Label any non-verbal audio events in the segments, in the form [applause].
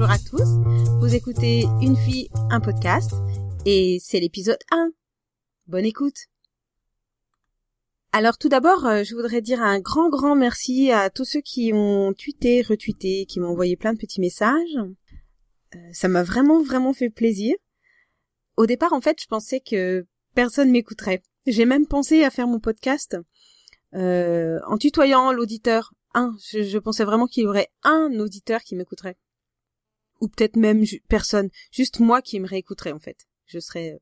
bonjour à tous. Vous écoutez Une fille, un podcast et c'est l'épisode 1. Bonne écoute. Alors tout d'abord, euh, je voudrais dire un grand grand merci à tous ceux qui ont tweeté, retweeté, qui m'ont envoyé plein de petits messages. Euh, ça m'a vraiment vraiment fait plaisir. Au départ, en fait, je pensais que personne m'écouterait. J'ai même pensé à faire mon podcast euh, en tutoyant l'auditeur. Un, je, je pensais vraiment qu'il y aurait un auditeur qui m'écouterait. Ou peut-être même personne, juste moi qui me réécouterait en fait. Je serais euh,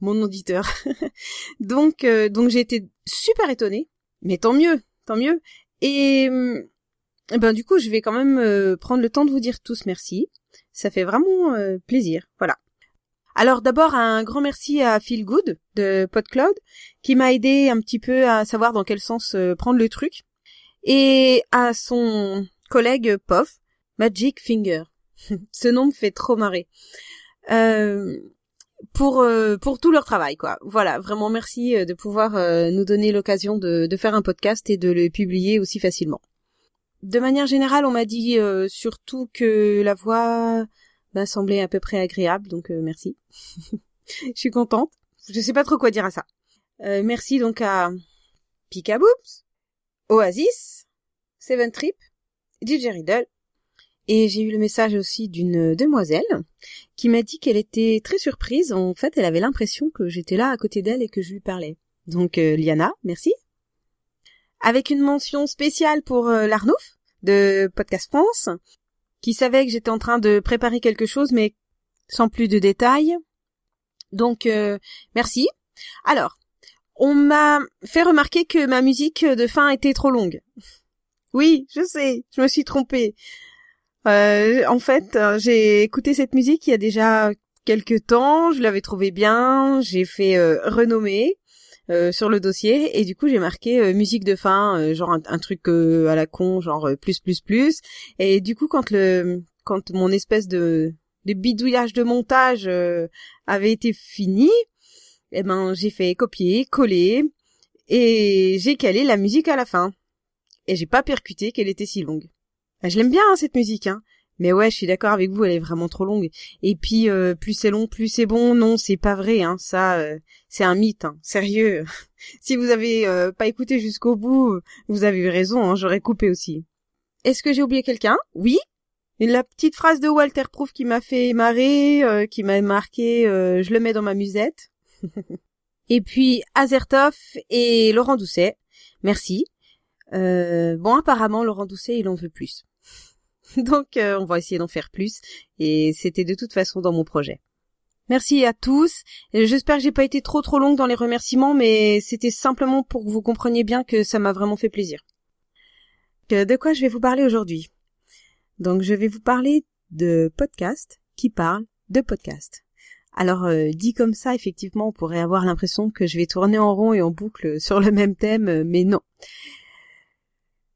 mon auditeur. [laughs] donc euh, donc j'ai été super étonnée, mais tant mieux, tant mieux. Et euh, ben du coup, je vais quand même prendre le temps de vous dire tous merci. Ça fait vraiment plaisir. Voilà. Alors d'abord un grand merci à Phil Good de PodCloud qui m'a aidé un petit peu à savoir dans quel sens prendre le truc et à son collègue POF Magic Finger. [laughs] Ce nom me fait trop marrer. Euh, pour euh, pour tout leur travail quoi. Voilà, vraiment merci euh, de pouvoir euh, nous donner l'occasion de, de faire un podcast et de le publier aussi facilement. De manière générale, on m'a dit surtout que la voix m'a semblé à peu près agréable, donc merci. [laughs] Je suis contente. Je sais pas trop quoi dire à ça. merci donc à Picaboops, Oasis, Seven Trip, DJ Riddle, et j'ai eu le message aussi d'une demoiselle qui m'a dit qu'elle était très surprise. En fait, elle avait l'impression que j'étais là à côté d'elle et que je lui parlais. Donc, euh, Liana, merci. Avec une mention spéciale pour euh, l'Arnouf de Podcast France, qui savait que j'étais en train de préparer quelque chose, mais sans plus de détails. Donc, euh, merci. Alors, on m'a fait remarquer que ma musique de fin était trop longue. Oui, je sais, je me suis trompée. Euh, en fait, euh, j'ai écouté cette musique il y a déjà quelques temps, je l'avais trouvée bien, j'ai fait euh, renommer sur le dossier et du coup j'ai marqué musique de fin, genre un, truc à la con, genre plus plus plus. Et du coup quand le quand mon espèce de de bidouillage de montage avait été fini, eh ben j'ai fait copier, coller et j'ai calé la musique à la fin. Et j'ai pas percuté qu'elle était si longue. Bah, je l'aime bien hein, cette musique, hein. Mais ouais, je suis d'accord avec vous, elle est vraiment trop longue. Et puis euh, plus c'est long, plus c'est bon. Non, c'est pas vrai, hein. Ça, euh, c'est un mythe, hein. Sérieux. [laughs] si vous avez euh, pas écouté jusqu'au bout, vous avez eu raison. Hein. J'aurais coupé aussi. Est-ce que j'ai oublié quelqu'un? Oui. La petite phrase de Walter Proof qui m'a fait marrer, qui m'a marqué. je le mets dans ma musette. [laughs] et puis Azertov et Laurent Doucet. Merci. bon, apparemment, Laurent Doucet, il en veut plus. [laughs] Donc euh, on va essayer d'en faire plus et c'était de toute façon dans mon projet. Merci à tous. J'espère que j'ai pas été trop trop longue dans les remerciements, mais c'était simplement pour que vous compreniez bien que ça m'a vraiment fait plaisir. De quoi je vais vous parler aujourd'hui? Donc je vais vous parler de podcasts qui parlent de podcasts. Alors euh, dit comme ça, effectivement, on pourrait avoir l'impression que je vais tourner en rond et en boucle sur le même thème, mais non.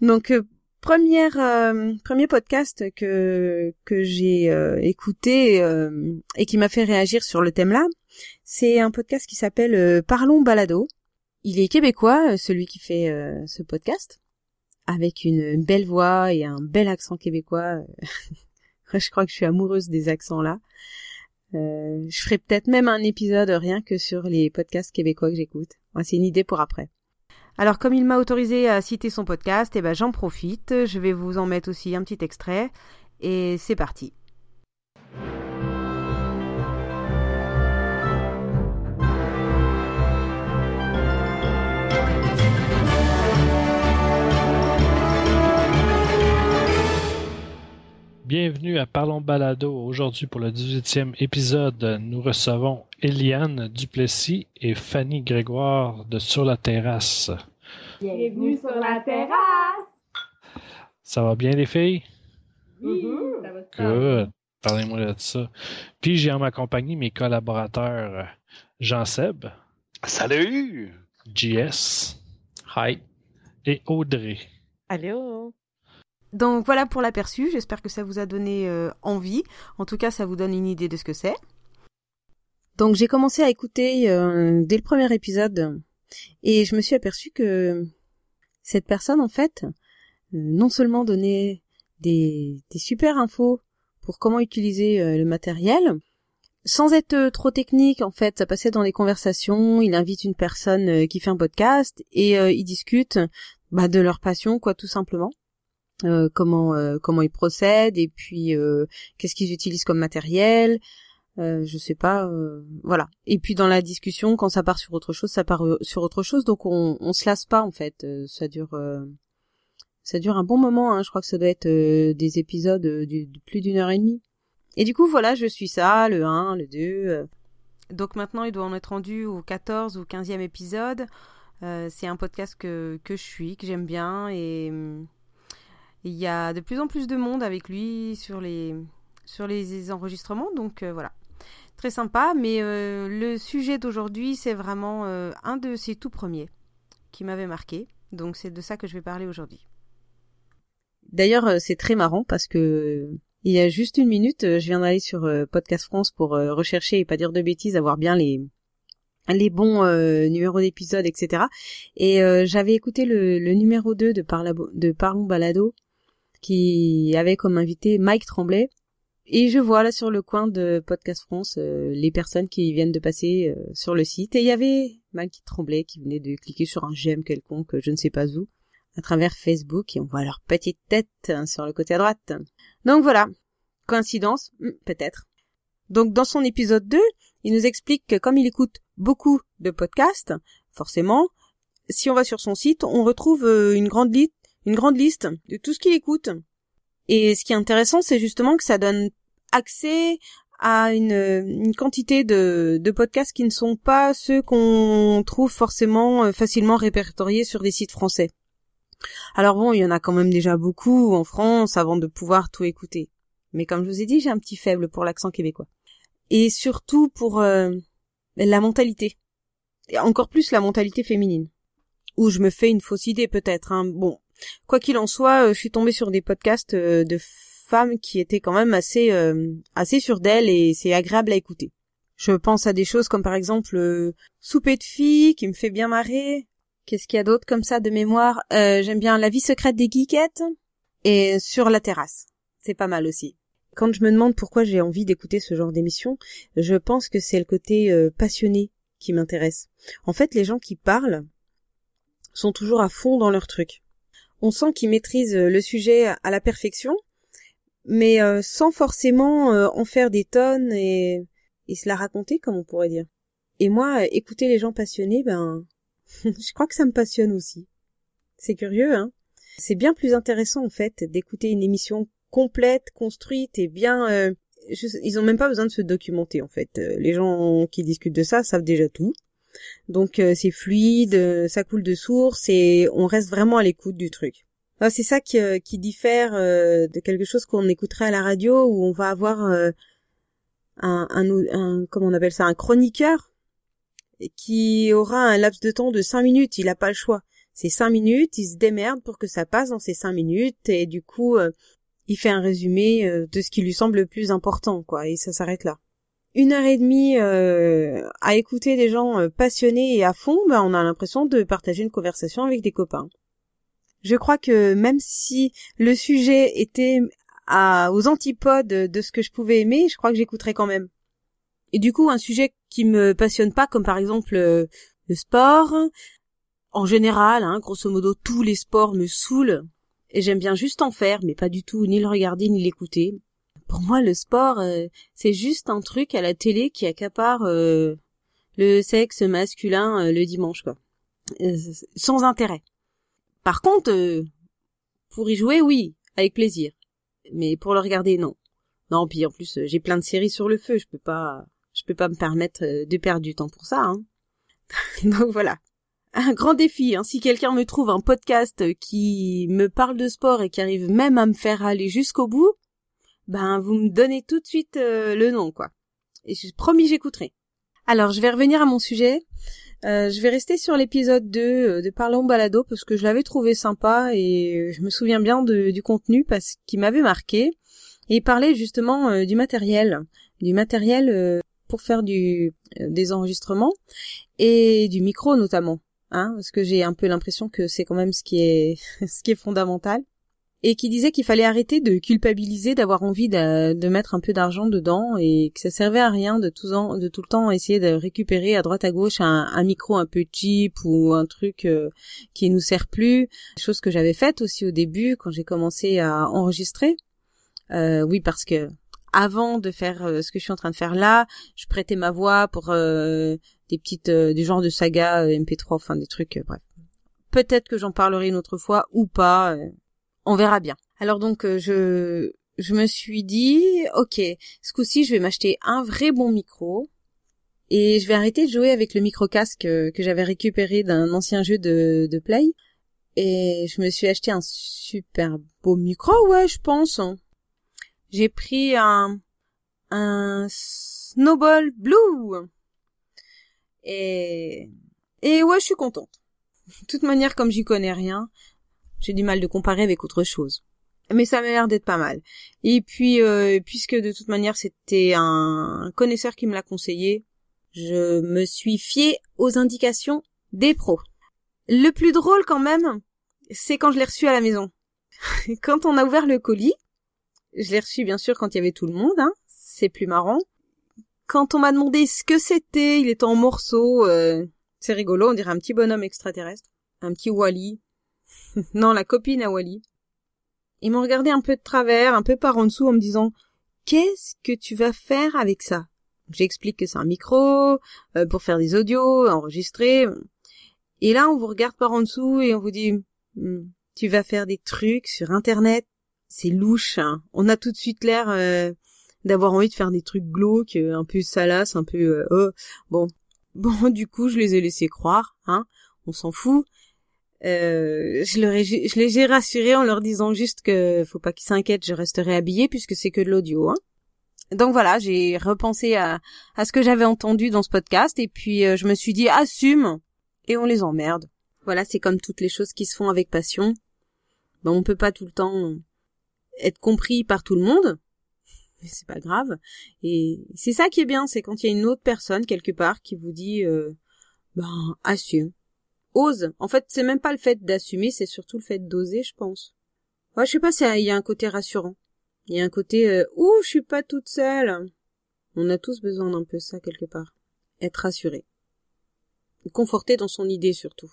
Donc euh, première euh, premier podcast que que j'ai euh, écouté euh, et qui m'a fait réagir sur le thème là, c'est un podcast qui s'appelle Parlons balado. Il est québécois, celui qui fait ce podcast, avec une belle voix et un bel accent québécois. [laughs] je crois que je suis amoureuse des accents là. je ferai peut-être même un épisode rien que sur les podcasts québécois que j'écoute. c'est une idée pour après. Alors comme il m'a autorisé à citer son podcast, eh ben j'en profite, je vais vous en mettre aussi un petit extrait et c'est parti. Bienvenue à Parlons Balado. Aujourd'hui, pour le 18e épisode, nous recevons Eliane Duplessis et Fanny Grégoire de Sur la terrasse. Bienvenue sur la terrasse! Ça va bien, les filles? Oui, ça va Good. Parlez-moi de ça. Puis j'ai en ma compagnie mes collaborateurs Jean-Seb. Salut! JS. Hi. Et Audrey. Allô? Donc voilà pour l'aperçu, j'espère que ça vous a donné euh, envie. En tout cas, ça vous donne une idée de ce que c'est. Donc j'ai commencé à écouter euh, dès le premier épisode et je me suis aperçu que cette personne, en fait, euh, non seulement donnait des, des super infos pour comment utiliser le matériel. Sans être trop technique, en fait, ça passait dans les conversations. Il invite une personne qui fait un podcast et ils discutent bah, de leur passion, quoi, tout simplement. Euh, comment comment ils procèdent et puis qu'est-ce qu'ils utilisent comme matériel euh, je sais pas, euh, voilà. Et puis dans la discussion, quand ça part sur autre chose, ça part euh, sur autre chose, donc on, on se lasse pas en fait. ça dure, ça dure un bon moment. Hein. Je crois que ça doit être des épisodes de, plus d'une heure et demie. Et du coup, voilà, je suis ça, le 1, le 2. Donc maintenant, il doit en être rendu au 14 ou 15e épisode. c'est un podcast que, que je suis, que j'aime bien et il y a de plus en plus de monde avec lui sur les enregistrements, donc voilà très sympa. Mais euh, le sujet d'aujourd'hui, c'est vraiment euh, un de ses tout premiers qui m'avait marqué. Donc c'est de ça que je vais parler aujourd'hui. D'ailleurs, euh, c'est très marrant parce que il y a juste une minute, je viens d'aller sur Podcast France pour rechercher et pas dire de bêtises, avoir bien les les bons numéros d'épisodes, etc. Et j'avais écouté le, numéro 2 de, Parlons Balado qui avait comme invité Mike Tremblay et je vois là sur le coin de Podcast France euh, les personnes qui viennent de passer euh, sur le site. Et il y avait Mal qui tremblait, qui venait de cliquer sur un j'aime quelconque, je ne sais pas où, à travers Facebook, et on voit leur petite tête hein, sur le côté à droite. Donc voilà. Coïncidence hmm, Peut-être. Donc dans son épisode 2, il nous explique que comme il écoute beaucoup de podcasts, forcément, si on va sur son site, on retrouve euh, une grande, liste, une grande liste de tout ce qu'il écoute. Et ce qui est intéressant, c'est justement que ça donne accès à une, une quantité de, de, podcasts qui ne sont pas ceux qu'on trouve forcément euh, facilement répertoriés sur des sites français. Alors bon, il y en a quand même déjà beaucoup en France avant de pouvoir tout écouter. Mais comme je vous ai dit, j'ai un petit faible pour l'accent québécois. Et surtout pour euh, la mentalité. Et encore plus la mentalité féminine. Où je me fais une fausse idée peut-être. Hein. Bon, quoi qu'il en soit, euh, je suis tombée sur des podcasts de femme qui était quand même assez euh, assez sûre d'elle et c'est agréable à écouter. Je pense à des choses comme par exemple euh, Souper de filles qui me fait bien marrer. Qu'est-ce qu'il y a d'autre comme ça de mémoire? Euh, J'aime bien La vie secrète des geekettes et Sur la terrasse. C'est pas mal aussi. Quand je me demande pourquoi j'ai envie d'écouter ce genre d'émission, je pense que c'est le côté passionné qui m'intéresse. En fait, les gens qui parlent sont toujours à fond dans leur truc. On sent qu'ils maîtrisent le sujet à la perfection mais euh, sans forcément euh, en faire des tonnes et, et se la raconter comme on pourrait dire. Et moi, écouter les gens passionnés, ben, [laughs] je crois que ça me passionne aussi. C'est curieux, hein C'est bien plus intéressant en fait d'écouter une émission complète, construite et bien. Euh, ils ont même pas besoin de se documenter en fait. Les gens qui discutent de ça savent déjà tout. Donc c'est fluide, ça coule de source et on reste vraiment à l'écoute du truc. C'est ça qui, euh, qui diffère euh, de quelque chose qu'on écouterait à la radio où on va avoir euh, un, un, comment on appelle ça un chroniqueur qui aura un laps de temps de cinq minutes. Il n'a pas le choix. C'est cinq minutes, il se démerde pour que ça passe dans ces cinq minutes et du coup il fait un résumé de ce qui lui semble le plus important quoi et ça s'arrête là. Une heure et demie à écouter des gens passionnés et à fond, ben, on a l'impression de partager une conversation avec des copains. Je crois que même si le sujet était aux antipodes de ce que je pouvais aimer, je crois que j'écouterais quand même. Et du coup, un sujet qui me passionne pas, comme par exemple euh, le sport, en général, hein, grosso modo, tous les sports me saoulent, et j'aime bien juste en faire, mais pas du tout ni le regarder ni l'écouter. Pour moi, le sport, euh, c'est juste un truc à la télé qui accapare euh, le sexe masculin le dimanche, quoi. sans intérêt. Par contre, euh, pour y jouer, oui, avec plaisir. Mais pour le regarder, non. Non, puis en plus, euh, j'ai plein de séries sur le feu, je peux pas, je peux pas me permettre euh, de perdre du temps pour ça. Hein. [laughs] Donc voilà. Un grand défi. Hein. Si quelqu'un me trouve un podcast qui me parle de sport et qui arrive même à me faire aller jusqu'au bout, ben vous me donnez tout de suite le nom, quoi. Et je promis, j'écouterai. Alors, je vais revenir à mon sujet. Euh, je vais rester sur l'épisode 2 euh, de Parlons Balado parce que je l'avais trouvé sympa et je me souviens bien du contenu parce qu'il m'avait marqué. Et il parlait justement euh, du matériel, du matériel pour faire du, des enregistrements et du micro notamment, hein, parce que j'ai un peu l'impression que c'est quand même ce qui est [laughs] ce qui est fondamental. Et qui disait qu'il fallait arrêter de culpabiliser d'avoir envie de, mettre un peu d'argent dedans et que ça servait à rien de tout, de tout le temps essayer de récupérer à droite à gauche un, micro un peu cheap ou un truc euh, qui nous sert plus, chose que j'avais faite aussi au début quand j'ai commencé à enregistrer. Euh, oui, parce que avant de faire euh, ce que je suis en train de faire là, je prêtais ma voix pour euh, des petites du genre de saga MP3, enfin des trucs bref. Peut-être que j'en parlerai une autre fois ou pas on verra bien. Alors donc euh, je je me suis dit ok ce coup-ci je vais m'acheter un vrai bon micro et je vais arrêter de jouer avec le micro casque que, j'avais récupéré d'un ancien jeu de, de Play et je me suis acheté un super beau micro ouais je pense. J'ai pris un un Snowball Blue et et ouais je suis contente. De toute manière comme j'y connais rien, j'ai du mal de comparer avec autre chose. Mais ça m'a l'air d'être pas mal. Et puis, euh, puisque de toute manière c'était un connaisseur qui me l'a conseillé, je me suis fié aux indications des pros. Le plus drôle quand même, c'est quand je l'ai reçu à la maison. [laughs] quand on a ouvert le colis, je l'ai reçu bien sûr quand il y avait tout le monde, hein, c'est plus marrant. Quand on m'a demandé ce que c'était, il était en morceaux, euh, c'est rigolo, on dirait un petit bonhomme extraterrestre, un petit Wally, [laughs] non, la copine à Wally. Ils m'ont regardé un peu de travers, un peu par en dessous, en me disant Qu'est-ce que tu vas faire avec ça? J'explique que c'est un micro, euh, pour faire des audios, enregistrer. Et là, on vous regarde par en dessous et on vous dit hmm, Tu vas faire des trucs sur Internet C'est louche. Hein. On a tout de suite l'air euh, d'avoir envie de faire des trucs glauques, euh, un peu salaces, un peu... oh. Bon. [laughs] Bon, du coup, je les ai laissés croire. Hein. On s'en fout. Euh, je, leur ai, je les ai rassurés en leur disant juste que faut pas qu'ils s'inquiètent, je resterai habillée puisque c'est que de l'audio. Hein. Donc voilà, j'ai repensé à, à ce que j'avais entendu dans ce podcast et puis euh, je me suis dit assume et on les emmerde. Voilà, c'est comme toutes les choses qui se font avec passion. Ben, on peut pas tout le temps être compris par tout le monde, [laughs] mais c'est pas grave. Et c'est ça qui est bien, c'est quand il y a une autre personne quelque part qui vous dit euh, ben assume ose. En fait, c'est même pas le fait d'assumer, c'est surtout le fait d'oser, je pense. Ouais, je sais pas, il y a un côté rassurant. Il y a un côté euh, ouh, je suis pas toute seule. On a tous besoin d'un peu ça quelque part. Être rassuré. Conforté dans son idée surtout.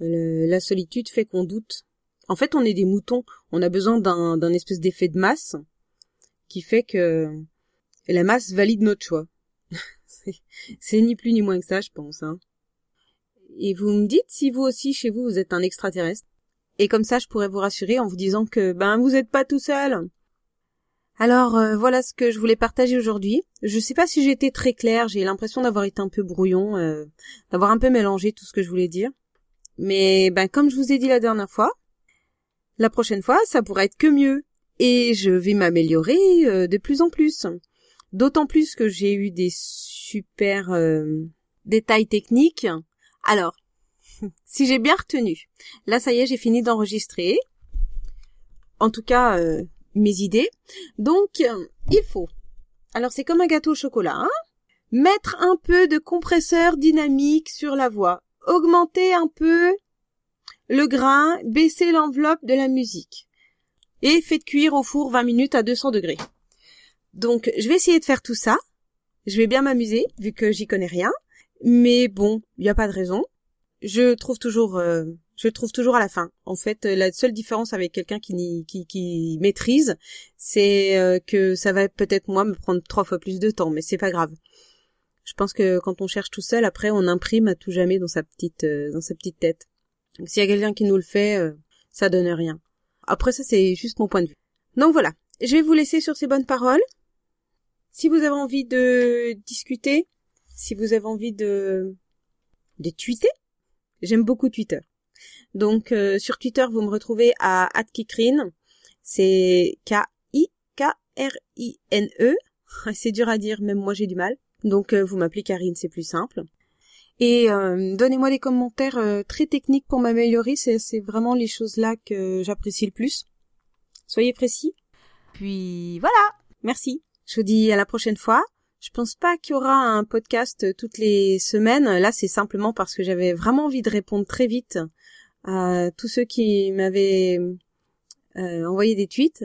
la solitude fait qu'on doute. En fait, on est des moutons. On a besoin d'un, d'un espèce d'effet de masse qui fait que la masse valide notre choix. [laughs] c'est ni plus ni moins que ça, je pense. Hein et vous me dites si vous aussi chez vous vous êtes un extraterrestre. Et comme ça, je pourrais vous rassurer en vous disant que ben vous n'êtes pas tout seul. Alors euh, voilà ce que je voulais partager aujourd'hui. Je sais pas si j'ai été très claire, j'ai l'impression d'avoir été un peu brouillon, euh, d'avoir un peu mélangé tout ce que je voulais dire. Mais ben comme je vous ai dit la dernière fois, la prochaine fois ça pourrait être que mieux. Et je vais m'améliorer euh, de plus en plus. D'autant plus que j'ai eu des super détails techniques alors, si j'ai bien retenu, là ça y est, j'ai fini d'enregistrer. En tout cas, euh, mes idées. Donc, euh, il faut. Alors c'est comme un gâteau au chocolat. Hein Mettre un peu de compresseur dynamique sur la voix. Augmenter un peu le grain, baisser l'enveloppe de la musique. Et faites cuire au four 20 minutes à 200 degrés. Donc, je vais essayer de faire tout ça. Je vais bien m'amuser, vu que j'y connais rien. Mais bon, il n'y a pas de raison. Je trouve toujours, euh, je trouve toujours à la fin. En fait, la seule différence avec quelqu'un qui, qui, qui maîtrise, c'est euh, que ça va peut-être moi me prendre trois fois plus de temps, mais c'est pas grave. Je pense que quand on cherche tout seul, après on imprime à tout jamais dans sa petite, euh, dans sa petite tête. S'il y a quelqu'un qui nous le fait, ça donne rien. Après ça, c'est juste mon point de vue. Donc voilà, je vais vous laisser sur ces bonnes paroles. Si vous avez envie de discuter, si vous avez envie de de tweeter, j'aime beaucoup Twitter. Donc euh, sur Twitter, vous me retrouvez à @kikrine. C'est K I K R I N E. [laughs] C'est dur à dire, même moi j'ai du mal. Donc euh, vous m'appelez Karine, c'est plus simple. Et euh, donnez-moi des commentaires très techniques pour m'améliorer, c'est, c'est vraiment les choses là que j'apprécie le plus. Soyez précis. Puis voilà, merci. Je vous dis à la prochaine fois. Je pense pas qu'il y aura un podcast toutes les semaines. Là, c'est simplement parce que j'avais vraiment envie de répondre très vite à tous ceux qui m'avaient euh, envoyer des tweets.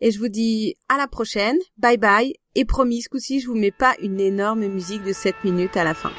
Et je vous dis à la prochaine, bye bye, et promis, ce coup-ci, je vous mets pas une énorme musique de 7 minutes à la fin.